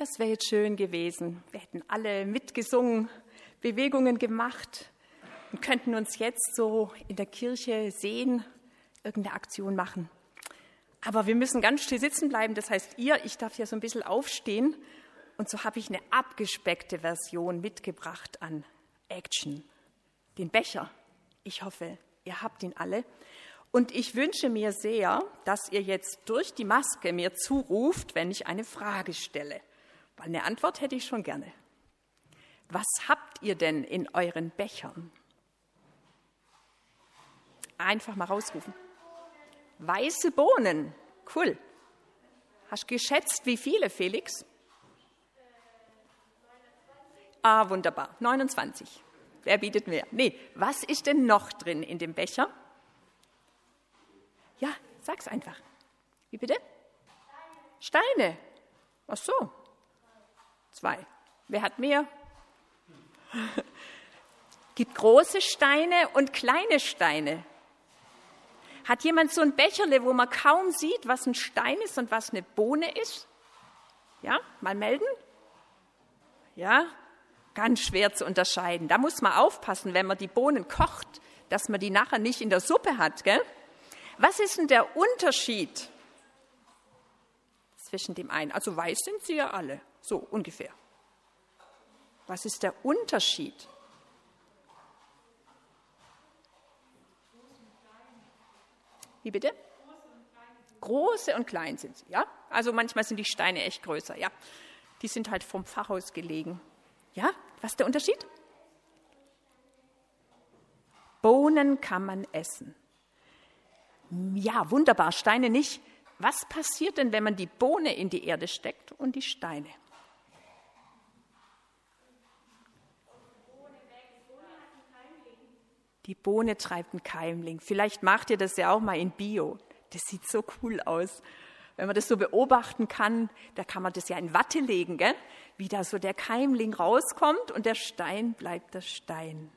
Das wäre jetzt schön gewesen. Wir hätten alle mitgesungen, Bewegungen gemacht und könnten uns jetzt so in der Kirche sehen, irgendeine Aktion machen. Aber wir müssen ganz still sitzen bleiben. Das heißt, ihr, ich darf ja so ein bisschen aufstehen. Und so habe ich eine abgespeckte Version mitgebracht an Action. Den Becher. Ich hoffe, ihr habt ihn alle. Und ich wünsche mir sehr, dass ihr jetzt durch die Maske mir zuruft, wenn ich eine Frage stelle. Weil eine Antwort hätte ich schon gerne. Was habt ihr denn in euren Bechern? Einfach mal rausrufen. Weiße Bohnen. Cool. Hast geschätzt, wie viele, Felix? Ah, wunderbar. 29. Wer bietet mehr? Nee, was ist denn noch drin in dem Becher? Ja, sag's einfach. Wie bitte? Steine. Ach so. Zwei. Wer hat mehr? Gibt große Steine und kleine Steine. Hat jemand so ein Becherle, wo man kaum sieht, was ein Stein ist und was eine Bohne ist? Ja, mal melden? Ja, ganz schwer zu unterscheiden. Da muss man aufpassen, wenn man die Bohnen kocht, dass man die nachher nicht in der Suppe hat. Gell? Was ist denn der Unterschied zwischen dem einen? Also weiß sind sie ja alle, so ungefähr. Was ist der Unterschied? Wie bitte? Große und klein sind sie, ja? Also manchmal sind die Steine echt größer, ja? Die sind halt vom Pfarrhaus gelegen. Ja? Was ist der Unterschied? Bohnen kann man essen. Ja, wunderbar, Steine nicht. Was passiert denn, wenn man die Bohne in die Erde steckt und die Steine? Die Bohne treibt einen Keimling. Vielleicht macht ihr das ja auch mal in Bio. Das sieht so cool aus. Wenn man das so beobachten kann, da kann man das ja in Watte legen, gell? wie da so der Keimling rauskommt und der Stein bleibt der Stein.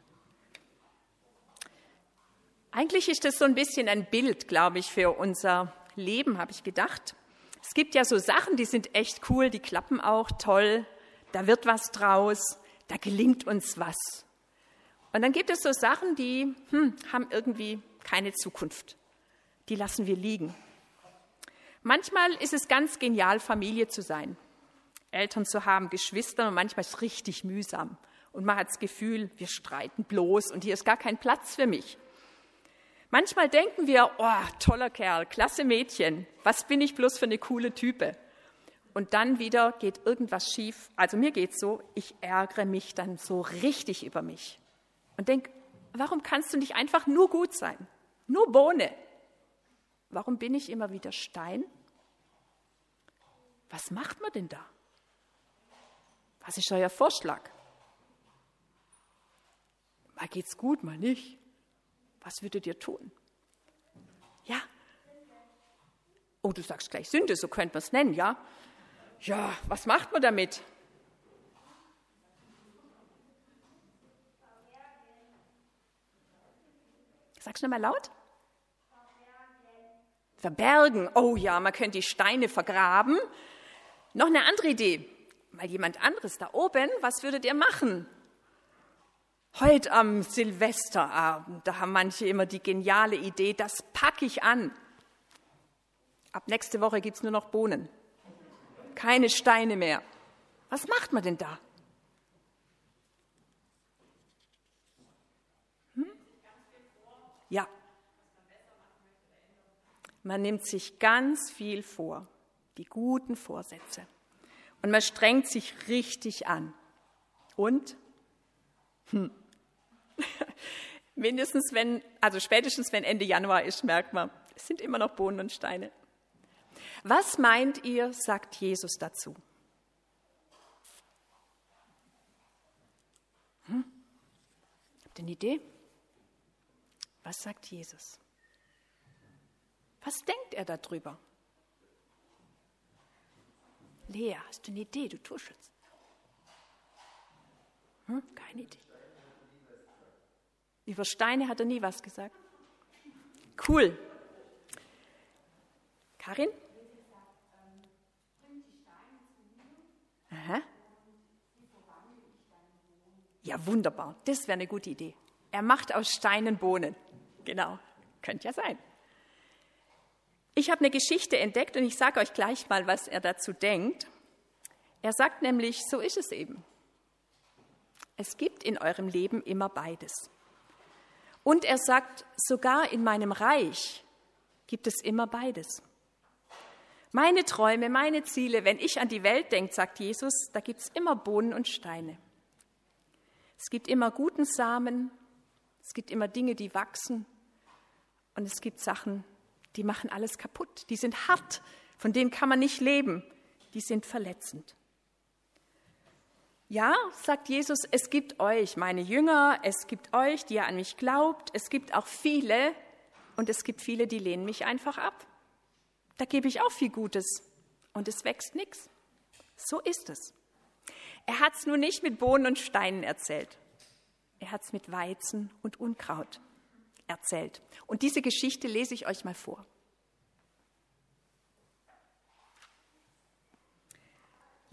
Eigentlich ist das so ein bisschen ein Bild, glaube ich, für unser Leben, habe ich gedacht. Es gibt ja so Sachen, die sind echt cool, die klappen auch toll, da wird was draus, da gelingt uns was. Und dann gibt es so Sachen, die hm, haben irgendwie keine Zukunft. Die lassen wir liegen. Manchmal ist es ganz genial, Familie zu sein, Eltern zu haben, Geschwister und manchmal ist es richtig mühsam. Und man hat das Gefühl, wir streiten bloß und hier ist gar kein Platz für mich. Manchmal denken wir, oh, toller Kerl, klasse Mädchen, was bin ich bloß für eine coole Type? Und dann wieder geht irgendwas schief. Also mir geht es so, ich ärgere mich dann so richtig über mich und denk, warum kannst du nicht einfach nur gut sein? Nur Bohne. Warum bin ich immer wieder Stein? Was macht man denn da? Was ist euer Vorschlag? Mal geht's gut, mal nicht. Was würdet ihr tun? Ja. Oh, du sagst gleich Sünde, so könnte man es nennen, ja? Ja, was macht man damit? Sag's nochmal laut. Verbergen. Oh ja, man könnte die Steine vergraben. Noch eine andere Idee. Mal jemand anderes da oben, was würdet ihr machen? Heute am Silvesterabend, da haben manche immer die geniale Idee, das packe ich an. Ab nächste Woche gibt es nur noch Bohnen. Keine Steine mehr. Was macht man denn da? Ja. Man nimmt sich ganz viel vor, die guten Vorsätze. Und man strengt sich richtig an. Und? Hm. Mindestens wenn, also spätestens wenn Ende Januar ist, merkt man, es sind immer noch Bohnen und Steine. Was meint ihr, sagt Jesus dazu? Hm? Habt ihr eine Idee? Was sagt Jesus? Was denkt er darüber? Lea, hast du eine Idee, du Torschütz? Hm? Keine Idee. Über Steine hat er nie was gesagt. Cool. Karin? Aha. Ja, wunderbar. Das wäre eine gute Idee. Er macht aus Steinen Bohnen. Genau. Könnte ja sein. Ich habe eine Geschichte entdeckt und ich sage euch gleich mal, was er dazu denkt. Er sagt nämlich, so ist es eben. Es gibt in eurem Leben immer beides. Und er sagt, sogar in meinem Reich gibt es immer beides. Meine Träume, meine Ziele, wenn ich an die Welt denke, sagt Jesus, da gibt es immer Bohnen und Steine. Es gibt immer guten Samen, es gibt immer Dinge, die wachsen und es gibt Sachen, die machen alles kaputt. Die sind hart, von denen kann man nicht leben, die sind verletzend. Ja, sagt Jesus, es gibt euch, meine Jünger, es gibt euch, die ihr an mich glaubt, es gibt auch viele und es gibt viele, die lehnen mich einfach ab. Da gebe ich auch viel Gutes und es wächst nichts. So ist es. Er hat es nur nicht mit Bohnen und Steinen erzählt. Er hat es mit Weizen und Unkraut erzählt. Und diese Geschichte lese ich euch mal vor.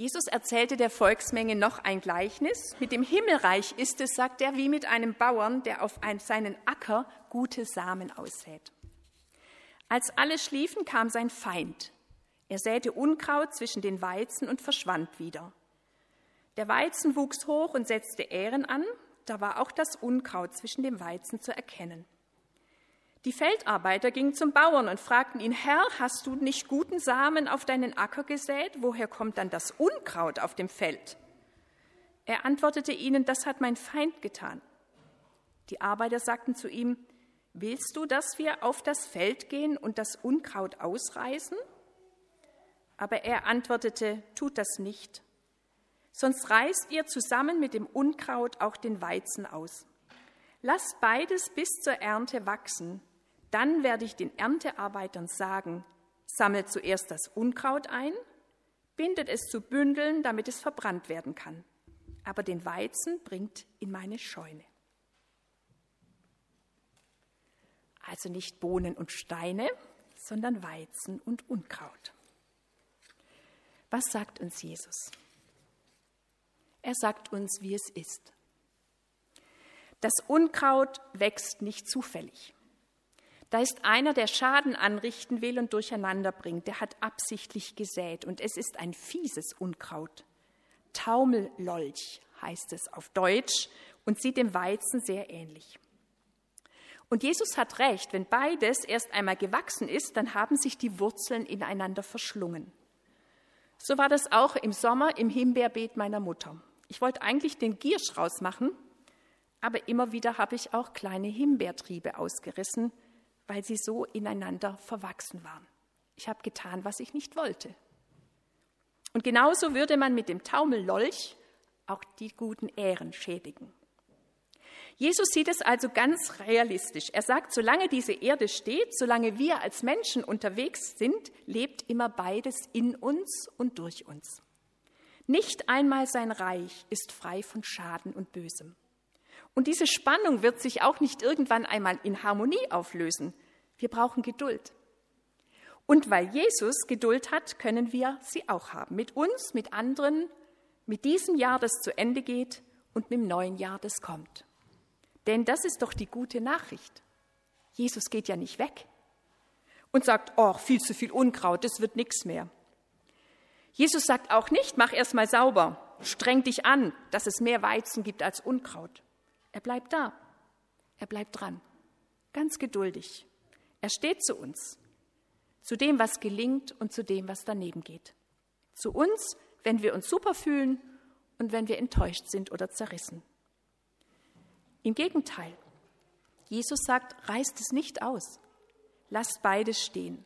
Jesus erzählte der Volksmenge noch ein Gleichnis. Mit dem Himmelreich ist es, sagt er, wie mit einem Bauern, der auf seinen Acker gute Samen aussät. Als alle schliefen, kam sein Feind. Er säte Unkraut zwischen den Weizen und verschwand wieder. Der Weizen wuchs hoch und setzte Ähren an, da war auch das Unkraut zwischen dem Weizen zu erkennen. Die Feldarbeiter gingen zum Bauern und fragten ihn, Herr, hast du nicht guten Samen auf deinen Acker gesät? Woher kommt dann das Unkraut auf dem Feld? Er antwortete ihnen, das hat mein Feind getan. Die Arbeiter sagten zu ihm, willst du, dass wir auf das Feld gehen und das Unkraut ausreißen? Aber er antwortete, tut das nicht, sonst reißt ihr zusammen mit dem Unkraut auch den Weizen aus. Lasst beides bis zur Ernte wachsen, dann werde ich den Erntearbeitern sagen, sammelt zuerst das Unkraut ein, bindet es zu Bündeln, damit es verbrannt werden kann. Aber den Weizen bringt in meine Scheune. Also nicht Bohnen und Steine, sondern Weizen und Unkraut. Was sagt uns Jesus? Er sagt uns, wie es ist. Das Unkraut wächst nicht zufällig. Da ist einer, der Schaden anrichten will und durcheinander bringt. Der hat absichtlich gesät und es ist ein fieses Unkraut. Taumellolch heißt es auf Deutsch und sieht dem Weizen sehr ähnlich. Und Jesus hat recht, wenn beides erst einmal gewachsen ist, dann haben sich die Wurzeln ineinander verschlungen. So war das auch im Sommer im Himbeerbeet meiner Mutter. Ich wollte eigentlich den Giersch rausmachen, aber immer wieder habe ich auch kleine Himbeertriebe ausgerissen, weil sie so ineinander verwachsen waren. Ich habe getan, was ich nicht wollte. Und genauso würde man mit dem Taumellolch auch die guten Ähren schädigen. Jesus sieht es also ganz realistisch. Er sagt, solange diese Erde steht, solange wir als Menschen unterwegs sind, lebt immer beides in uns und durch uns. Nicht einmal sein Reich ist frei von Schaden und Bösem. Und diese Spannung wird sich auch nicht irgendwann einmal in Harmonie auflösen. Wir brauchen Geduld. Und weil Jesus Geduld hat, können wir sie auch haben. Mit uns, mit anderen, mit diesem Jahr, das zu Ende geht und mit dem neuen Jahr, das kommt. Denn das ist doch die gute Nachricht. Jesus geht ja nicht weg und sagt, oh, viel zu viel Unkraut, das wird nichts mehr. Jesus sagt auch nicht, mach erst mal sauber, streng dich an, dass es mehr Weizen gibt als Unkraut. Er bleibt da. Er bleibt dran. Ganz geduldig. Er steht zu uns. Zu dem, was gelingt und zu dem, was daneben geht. Zu uns, wenn wir uns super fühlen und wenn wir enttäuscht sind oder zerrissen. Im Gegenteil, Jesus sagt, reißt es nicht aus. Lasst beides stehen.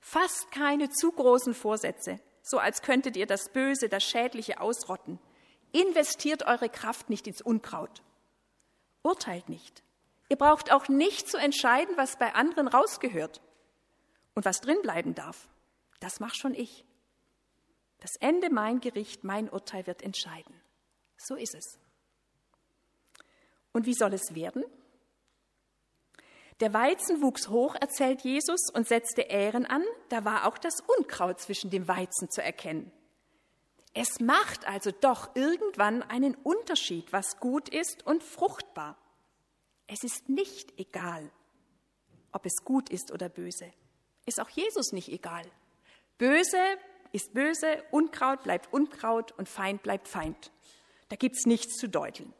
Fasst keine zu großen Vorsätze, so als könntet ihr das Böse, das Schädliche ausrotten. Investiert eure Kraft nicht ins Unkraut. Urteilt nicht. Ihr braucht auch nicht zu entscheiden, was bei anderen rausgehört und was drin bleiben darf. Das mach schon ich. Das Ende mein Gericht, mein Urteil wird entscheiden. So ist es. Und wie soll es werden? Der Weizen wuchs hoch, erzählt Jesus, und setzte Ähren an, da war auch das Unkraut zwischen dem Weizen zu erkennen. Es macht also doch irgendwann einen Unterschied, was gut ist und fruchtbar. Es ist nicht egal, ob es gut ist oder böse. Ist auch Jesus nicht egal. Böse ist böse, Unkraut bleibt Unkraut und Feind bleibt Feind. Da gibt's nichts zu deuteln.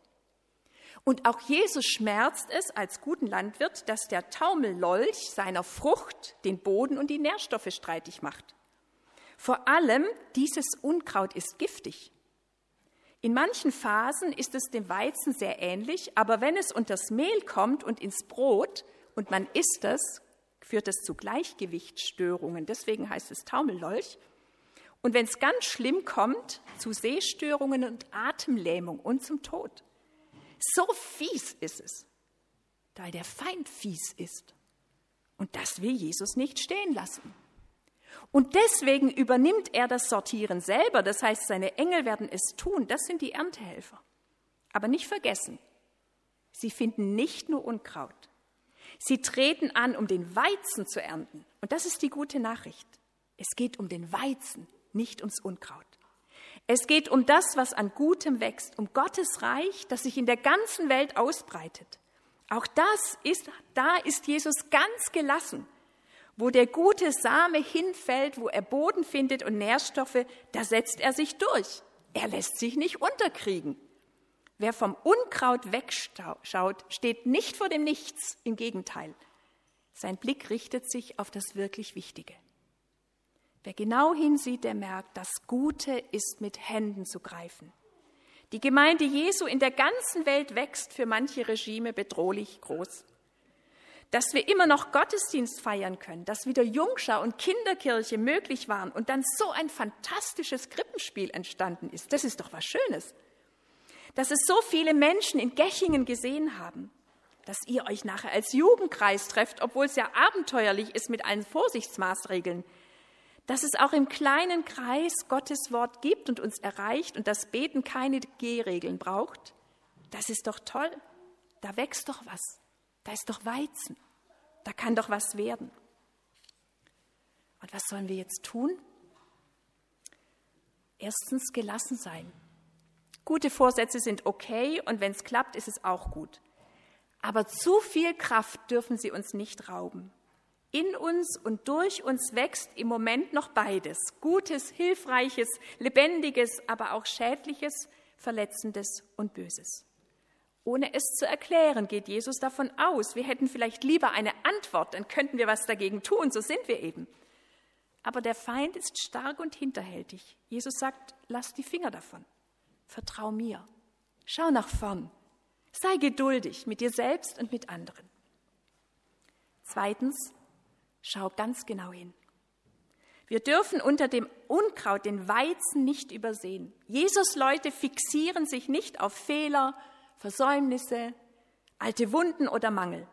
Und auch Jesus schmerzt es als guten Landwirt, dass der Taumellolch seiner Frucht den Boden und die Nährstoffe streitig macht. Vor allem dieses Unkraut ist giftig. In manchen Phasen ist es dem Weizen sehr ähnlich, aber wenn es unters Mehl kommt und ins Brot und man isst es, führt es zu Gleichgewichtsstörungen. Deswegen heißt es Taumellolch. Und wenn es ganz schlimm kommt, zu Sehstörungen und Atemlähmung und zum Tod. So fies ist es, da der Feind fies ist. Und das will Jesus nicht stehen lassen. Und deswegen übernimmt er das Sortieren selber. Das heißt, seine Engel werden es tun. Das sind die Erntehelfer. Aber nicht vergessen, sie finden nicht nur Unkraut. Sie treten an, um den Weizen zu ernten. Und das ist die gute Nachricht. Es geht um den Weizen, nicht ums Unkraut. Es geht um das, was an Gutem wächst, um Gottes Reich, das sich in der ganzen Welt ausbreitet. Auch das ist, da ist Jesus ganz gelassen. Wo der gute Same hinfällt, wo er Boden findet und Nährstoffe, da setzt er sich durch. Er lässt sich nicht unterkriegen. Wer vom Unkraut wegschaut, steht nicht vor dem Nichts, im Gegenteil. Sein Blick richtet sich auf das wirklich Wichtige. Wer genau hinsieht, der merkt, das Gute ist mit Händen zu greifen. Die Gemeinde Jesu in der ganzen Welt wächst für manche Regime bedrohlich groß. Dass wir immer noch Gottesdienst feiern können, dass wieder Jungschau und Kinderkirche möglich waren und dann so ein fantastisches Krippenspiel entstanden ist, das ist doch was Schönes. Dass es so viele Menschen in Gechingen gesehen haben, dass ihr euch nachher als Jugendkreis trefft, obwohl es ja abenteuerlich ist mit allen Vorsichtsmaßregeln, dass es auch im kleinen Kreis Gottes Wort gibt und uns erreicht und das Beten keine Gehregeln braucht, das ist doch toll. Da wächst doch was. Da ist doch Weizen. Da kann doch was werden. Und was sollen wir jetzt tun? Erstens gelassen sein. Gute Vorsätze sind okay und wenn es klappt, ist es auch gut. Aber zu viel Kraft dürfen sie uns nicht rauben. In uns und durch uns wächst im Moment noch beides. Gutes, Hilfreiches, Lebendiges, aber auch Schädliches, Verletzendes und Böses. Ohne es zu erklären, geht Jesus davon aus, wir hätten vielleicht lieber eine Antwort, dann könnten wir was dagegen tun, so sind wir eben. Aber der Feind ist stark und hinterhältig. Jesus sagt, lass die Finger davon. Vertrau mir. Schau nach vorn. Sei geduldig mit dir selbst und mit anderen. Zweitens, Schau ganz genau hin. Wir dürfen unter dem Unkraut den Weizen nicht übersehen. Jesus Leute fixieren sich nicht auf Fehler, Versäumnisse, alte Wunden oder Mangel.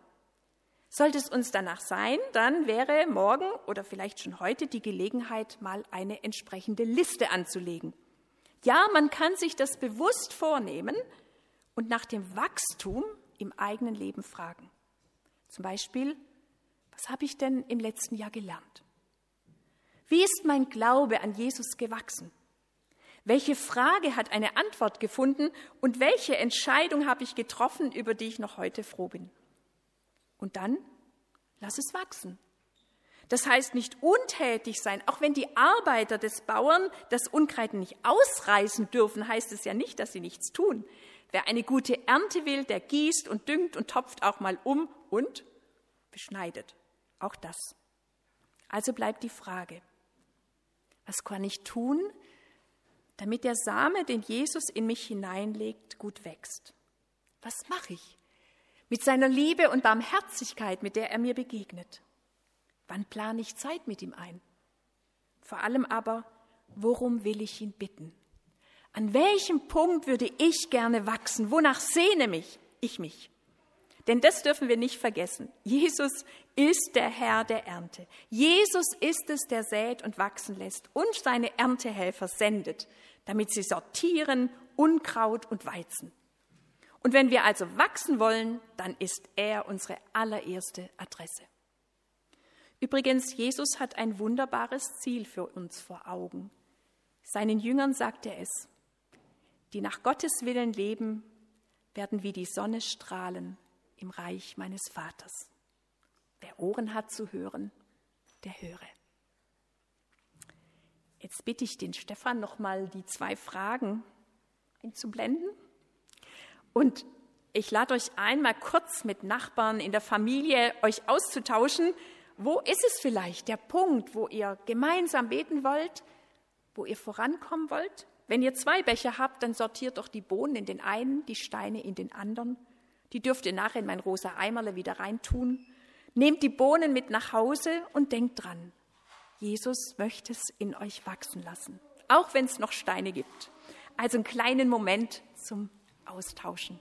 Sollte es uns danach sein, dann wäre morgen oder vielleicht schon heute die Gelegenheit, mal eine entsprechende Liste anzulegen. Ja, man kann sich das bewusst vornehmen und nach dem Wachstum im eigenen Leben fragen. Zum Beispiel, was habe ich denn im letzten Jahr gelernt? Wie ist mein Glaube an Jesus gewachsen? Welche Frage hat eine Antwort gefunden und welche Entscheidung habe ich getroffen, über die ich noch heute froh bin? Und dann lass es wachsen. Das heißt nicht untätig sein. Auch wenn die Arbeiter des Bauern das Unkreiden nicht ausreißen dürfen, heißt es ja nicht, dass sie nichts tun. Wer eine gute Ernte will, der gießt und düngt und topft auch mal um und beschneidet. Auch das. Also bleibt die Frage, was kann ich tun, damit der Same, den Jesus in mich hineinlegt, gut wächst? Was mache ich mit seiner Liebe und Barmherzigkeit, mit der er mir begegnet? Wann plane ich Zeit mit ihm ein? Vor allem aber, worum will ich ihn bitten? An welchem Punkt würde ich gerne wachsen? Wonach sehne mich ich mich? Denn das dürfen wir nicht vergessen. Jesus ist der Herr der Ernte. Jesus ist es, der sät und wachsen lässt und seine Erntehelfer sendet, damit sie sortieren Unkraut und Weizen. Und wenn wir also wachsen wollen, dann ist er unsere allererste Adresse. Übrigens, Jesus hat ein wunderbares Ziel für uns vor Augen. Seinen Jüngern sagt er es, die nach Gottes Willen leben, werden wie die Sonne strahlen im Reich meines Vaters. Wer Ohren hat zu hören, der höre. Jetzt bitte ich den Stefan noch mal die zwei Fragen einzublenden. Und ich lade euch ein, mal kurz mit Nachbarn in der Familie euch auszutauschen. Wo ist es vielleicht der Punkt, wo ihr gemeinsam beten wollt, wo ihr vorankommen wollt? Wenn ihr zwei Becher habt, dann sortiert doch die Bohnen in den einen, die Steine in den anderen. Die dürft ihr nachher in mein rosa Eimerle wieder reintun. Nehmt die Bohnen mit nach Hause und denkt dran. Jesus möchte es in euch wachsen lassen, auch wenn es noch Steine gibt. Also einen kleinen Moment zum Austauschen.